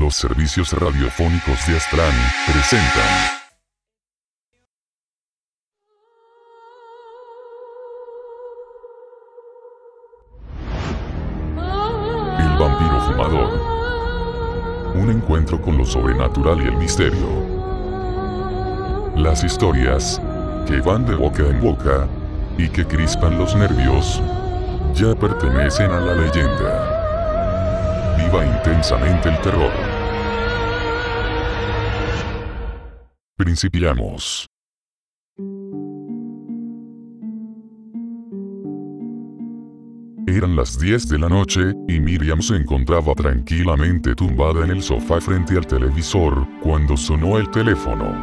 Los servicios radiofónicos de Astran presentan. El vampiro fumador. Un encuentro con lo sobrenatural y el misterio. Las historias que van de boca en boca y que crispan los nervios ya pertenecen a la leyenda. Intensamente el terror. Principiamos. Eran las 10 de la noche, y Miriam se encontraba tranquilamente tumbada en el sofá frente al televisor, cuando sonó el teléfono.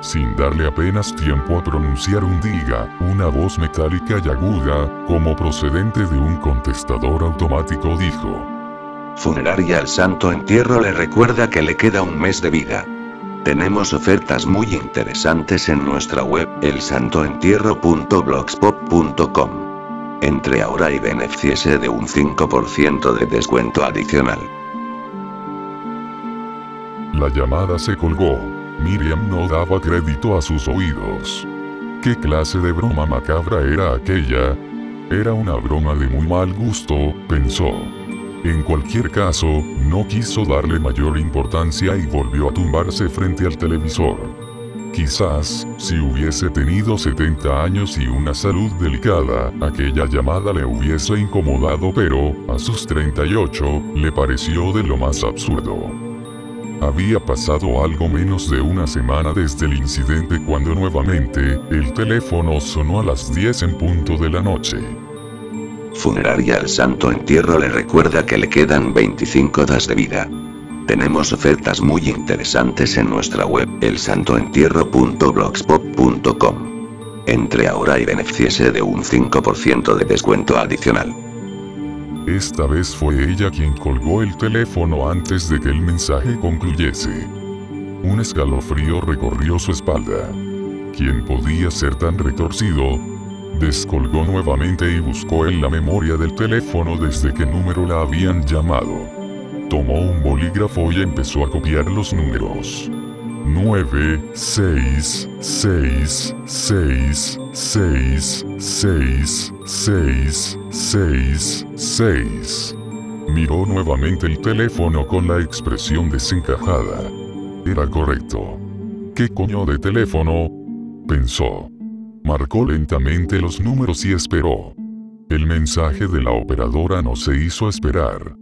Sin darle apenas tiempo a pronunciar un diga, una voz metálica y aguda, como procedente de un contestador automático dijo. Funeraria al Santo Entierro le recuerda que le queda un mes de vida. Tenemos ofertas muy interesantes en nuestra web, elsantoentierro.blogspot.com. Entre ahora y beneficie de un 5% de descuento adicional. La llamada se colgó. Miriam no daba crédito a sus oídos. ¿Qué clase de broma macabra era aquella? Era una broma de muy mal gusto, pensó. En cualquier caso, no quiso darle mayor importancia y volvió a tumbarse frente al televisor. Quizás, si hubiese tenido 70 años y una salud delicada, aquella llamada le hubiese incomodado pero, a sus 38, le pareció de lo más absurdo. Había pasado algo menos de una semana desde el incidente cuando nuevamente, el teléfono sonó a las 10 en punto de la noche. Funeraria al Santo Entierro le recuerda que le quedan 25 das de vida. Tenemos ofertas muy interesantes en nuestra web, elsantoentierro.blogspot.com. Entre ahora y beneficie de un 5% de descuento adicional. Esta vez fue ella quien colgó el teléfono antes de que el mensaje concluyese. Un escalofrío recorrió su espalda. ¿Quién podía ser tan retorcido? Descolgó nuevamente y buscó en la memoria del teléfono desde qué número la habían llamado. Tomó un bolígrafo y empezó a copiar los números. 9, 6, 6, 6, 6, 6, 6, 6, 6. Miró nuevamente el teléfono con la expresión desencajada. Era correcto. ¿Qué coño de teléfono? Pensó. Marcó lentamente los números y esperó. El mensaje de la operadora no se hizo esperar.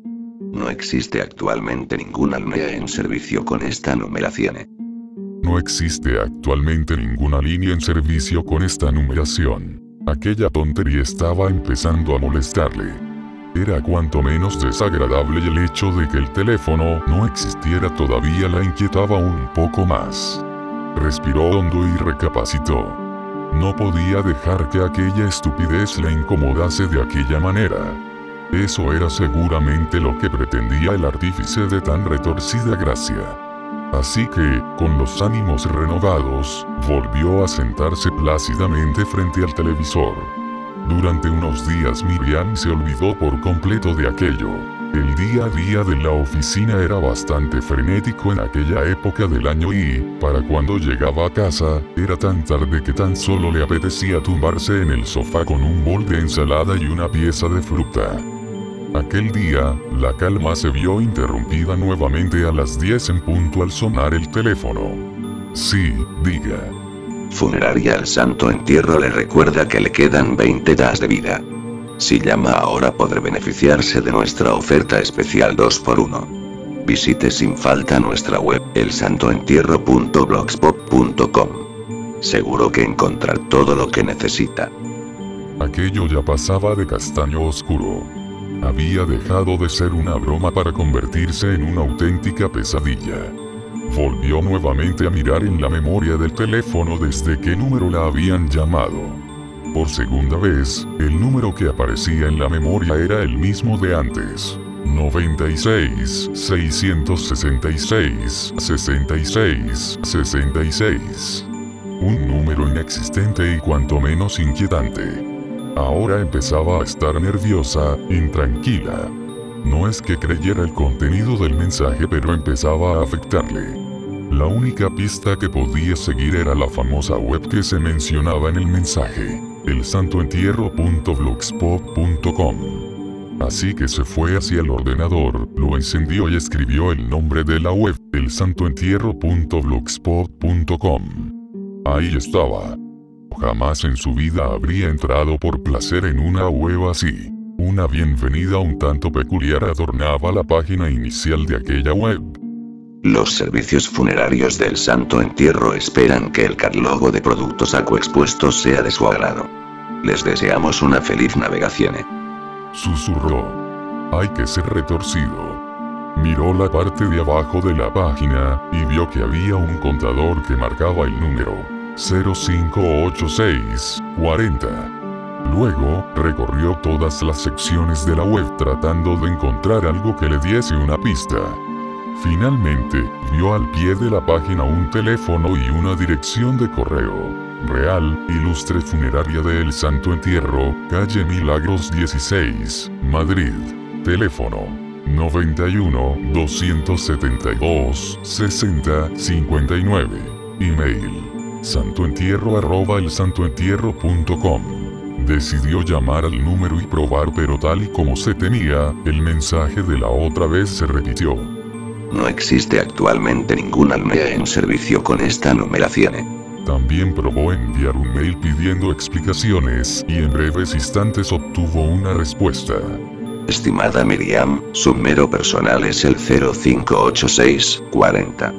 No existe actualmente ninguna línea en servicio con esta numeración. No existe actualmente ninguna línea en servicio con esta numeración. Aquella tontería estaba empezando a molestarle. Era cuanto menos desagradable el hecho de que el teléfono no existiera todavía la inquietaba un poco más. Respiró hondo y recapacitó. No podía dejar que aquella estupidez la incomodase de aquella manera. Eso era seguramente lo que pretendía el artífice de tan retorcida gracia. Así que, con los ánimos renovados, volvió a sentarse plácidamente frente al televisor. Durante unos días Miriam se olvidó por completo de aquello. El día a día de la oficina era bastante frenético en aquella época del año y, para cuando llegaba a casa, era tan tarde que tan solo le apetecía tumbarse en el sofá con un bol de ensalada y una pieza de fruta. Aquel día, la calma se vio interrumpida nuevamente a las 10 en punto al sonar el teléfono. Sí, diga. Funeraria al Santo Entierro le recuerda que le quedan 20 das de vida. Si llama ahora podrá beneficiarse de nuestra oferta especial 2x1. Visite sin falta nuestra web, elsantoentierro.blogspot.com. Seguro que encontrar todo lo que necesita. Aquello ya pasaba de castaño oscuro. Había dejado de ser una broma para convertirse en una auténtica pesadilla. Volvió nuevamente a mirar en la memoria del teléfono desde qué número la habían llamado. Por segunda vez, el número que aparecía en la memoria era el mismo de antes. 96, 666, 66, 66. Un número inexistente y cuanto menos inquietante. Ahora empezaba a estar nerviosa, intranquila. No es que creyera el contenido del mensaje pero empezaba a afectarle. La única pista que podía seguir era la famosa web que se mencionaba en el mensaje, elsantoentierro.blogspot.com. Así que se fue hacia el ordenador, lo encendió y escribió el nombre de la web, elsantoentierro.blogspot.com. Ahí estaba. Jamás en su vida habría entrado por placer en una web así. Una bienvenida un tanto peculiar adornaba la página inicial de aquella web. Los servicios funerarios del Santo Entierro esperan que el catálogo de productos expuestos sea de su agrado. Les deseamos una feliz navegación. Susurró. Hay que ser retorcido. Miró la parte de abajo de la página, y vio que había un contador que marcaba el número 058640. Luego, recorrió todas las secciones de la web tratando de encontrar algo que le diese una pista. Finalmente, vio al pie de la página un teléfono y una dirección de correo. Real, Ilustre Funeraria de El Santo Entierro, calle Milagros 16, Madrid. Teléfono 91 272 60 59. Email santoentierro arroba elsantoentierro.com. Decidió llamar al número y probar pero tal y como se temía, el mensaje de la otra vez se repitió. No existe actualmente ninguna almea en servicio con esta numeración. También probó enviar un mail pidiendo explicaciones y en breves instantes obtuvo una respuesta. Estimada Miriam, su número personal es el 058640.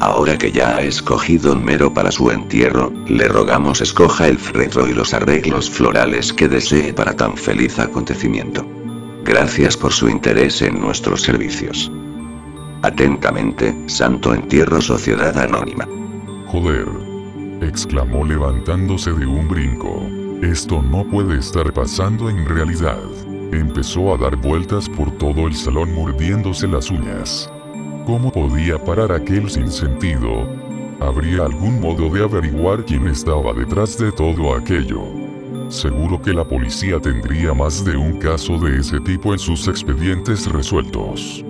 Ahora que ya ha escogido un mero para su entierro, le rogamos escoja el fretro y los arreglos florales que desee para tan feliz acontecimiento. Gracias por su interés en nuestros servicios. Atentamente, Santo Entierro Sociedad Anónima. Joder. exclamó levantándose de un brinco. Esto no puede estar pasando en realidad. Empezó a dar vueltas por todo el salón mordiéndose las uñas. ¿Cómo podía parar aquel sinsentido? ¿Habría algún modo de averiguar quién estaba detrás de todo aquello? Seguro que la policía tendría más de un caso de ese tipo en sus expedientes resueltos.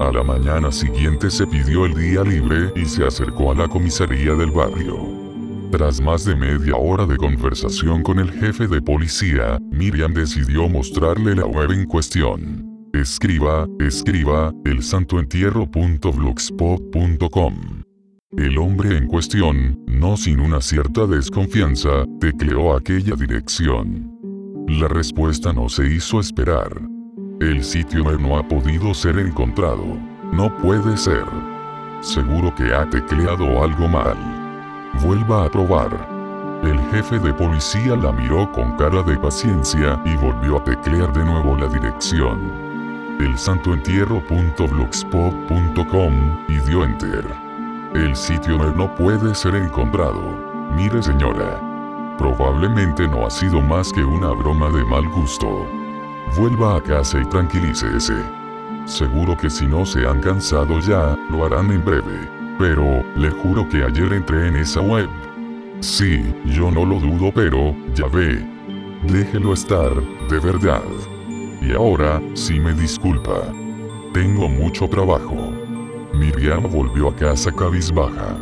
A la mañana siguiente se pidió el día libre y se acercó a la comisaría del barrio. Tras más de media hora de conversación con el jefe de policía, Miriam decidió mostrarle la web en cuestión. Escriba, escriba, elsantoentierro.blogspot.com. El hombre en cuestión, no sin una cierta desconfianza, tecleó aquella dirección. La respuesta no se hizo esperar. El sitio no ha podido ser encontrado. No puede ser. Seguro que ha tecleado algo mal. Vuelva a probar. El jefe de policía la miró con cara de paciencia y volvió a teclear de nuevo la dirección elsantoentierro.blogspot.com y dio enter. El sitio no puede ser encontrado. Mire señora. Probablemente no ha sido más que una broma de mal gusto. Vuelva a casa y tranquilícese. Seguro que si no se han cansado ya, lo harán en breve. Pero, le juro que ayer entré en esa web. Sí, yo no lo dudo pero, ya ve. Déjelo estar, de verdad. Y ahora, si me disculpa. Tengo mucho trabajo. Miriam volvió a casa cabizbaja.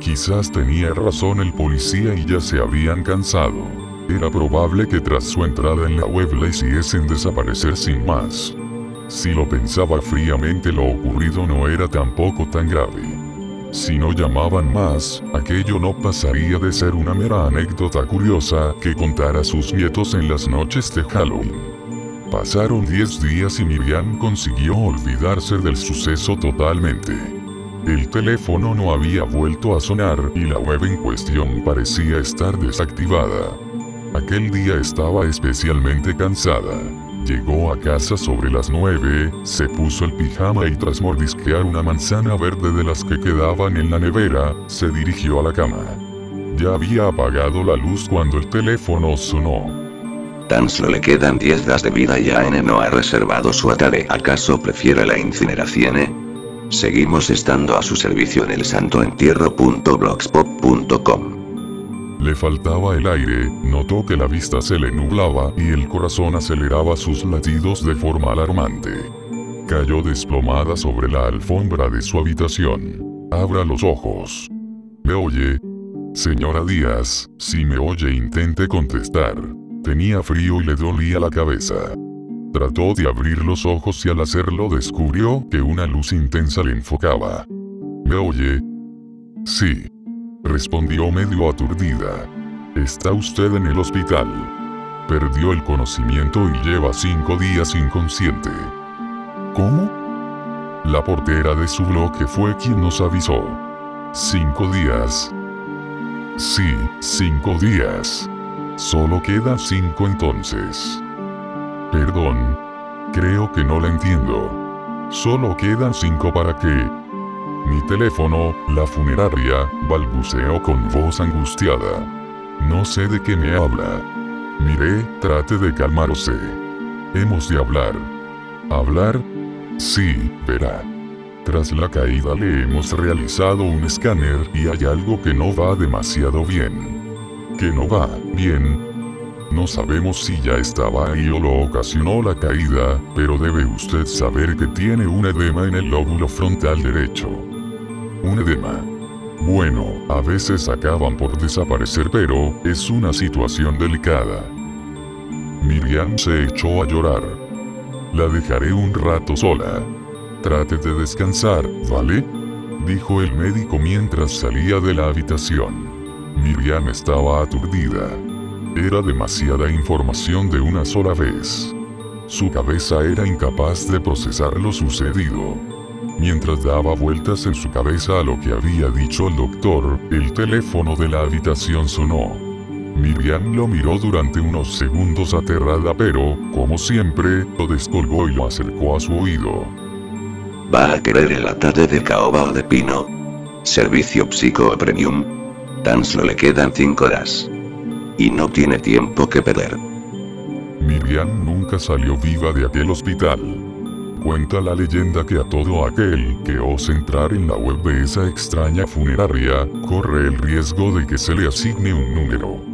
Quizás tenía razón el policía y ya se habían cansado. Era probable que tras su entrada en la web la hiciesen desaparecer sin más. Si lo pensaba fríamente lo ocurrido no era tampoco tan grave. Si no llamaban más, aquello no pasaría de ser una mera anécdota curiosa que contar a sus nietos en las noches de Halloween. Pasaron 10 días y Miriam consiguió olvidarse del suceso totalmente. El teléfono no había vuelto a sonar y la web en cuestión parecía estar desactivada. Aquel día estaba especialmente cansada. Llegó a casa sobre las 9, se puso el pijama y tras mordisquear una manzana verde de las que quedaban en la nevera, se dirigió a la cama. Ya había apagado la luz cuando el teléfono sonó. Tan solo le quedan 10 das de vida y N no ha reservado su atare. ¿Acaso prefiere la incineración? Eh? Seguimos estando a su servicio en el santoentierro.blogspot.com. Le faltaba el aire, notó que la vista se le nublaba y el corazón aceleraba sus latidos de forma alarmante. cayó desplomada sobre la alfombra de su habitación. Abra los ojos. ¿Me oye? Señora Díaz, si me oye intente contestar. Tenía frío y le dolía la cabeza. Trató de abrir los ojos y al hacerlo descubrió que una luz intensa le enfocaba. ¿Me oye? Sí. Respondió medio aturdida. Está usted en el hospital. Perdió el conocimiento y lleva cinco días inconsciente. ¿Cómo? La portera de su bloque fue quien nos avisó. Cinco días. Sí, cinco días. Solo quedan cinco entonces. Perdón. Creo que no la entiendo. Solo quedan cinco para qué. Mi teléfono, la funeraria, balbuceó con voz angustiada. No sé de qué me habla. Miré, trate de calmarse. Hemos de hablar. ¿Hablar? Sí, verá. Tras la caída le hemos realizado un escáner y hay algo que no va demasiado bien. Que no va bien. No sabemos si ya estaba ahí o lo ocasionó la caída, pero debe usted saber que tiene un edema en el lóbulo frontal derecho. Un edema. Bueno, a veces acaban por desaparecer pero es una situación delicada. Miriam se echó a llorar. La dejaré un rato sola. Trate de descansar, ¿vale? Dijo el médico mientras salía de la habitación. Miriam estaba aturdida. Era demasiada información de una sola vez. Su cabeza era incapaz de procesar lo sucedido. Mientras daba vueltas en su cabeza a lo que había dicho el doctor, el teléfono de la habitación sonó. Miriam lo miró durante unos segundos aterrada pero, como siempre, lo descolgó y lo acercó a su oído. ¿Va a querer el ataque de caoba o de pino? Servicio Psico Premium. Tan solo le quedan 5 horas. Y no tiene tiempo que perder. Miriam nunca salió viva de aquel hospital. Cuenta la leyenda que a todo aquel que ose entrar en la web de esa extraña funeraria, corre el riesgo de que se le asigne un número.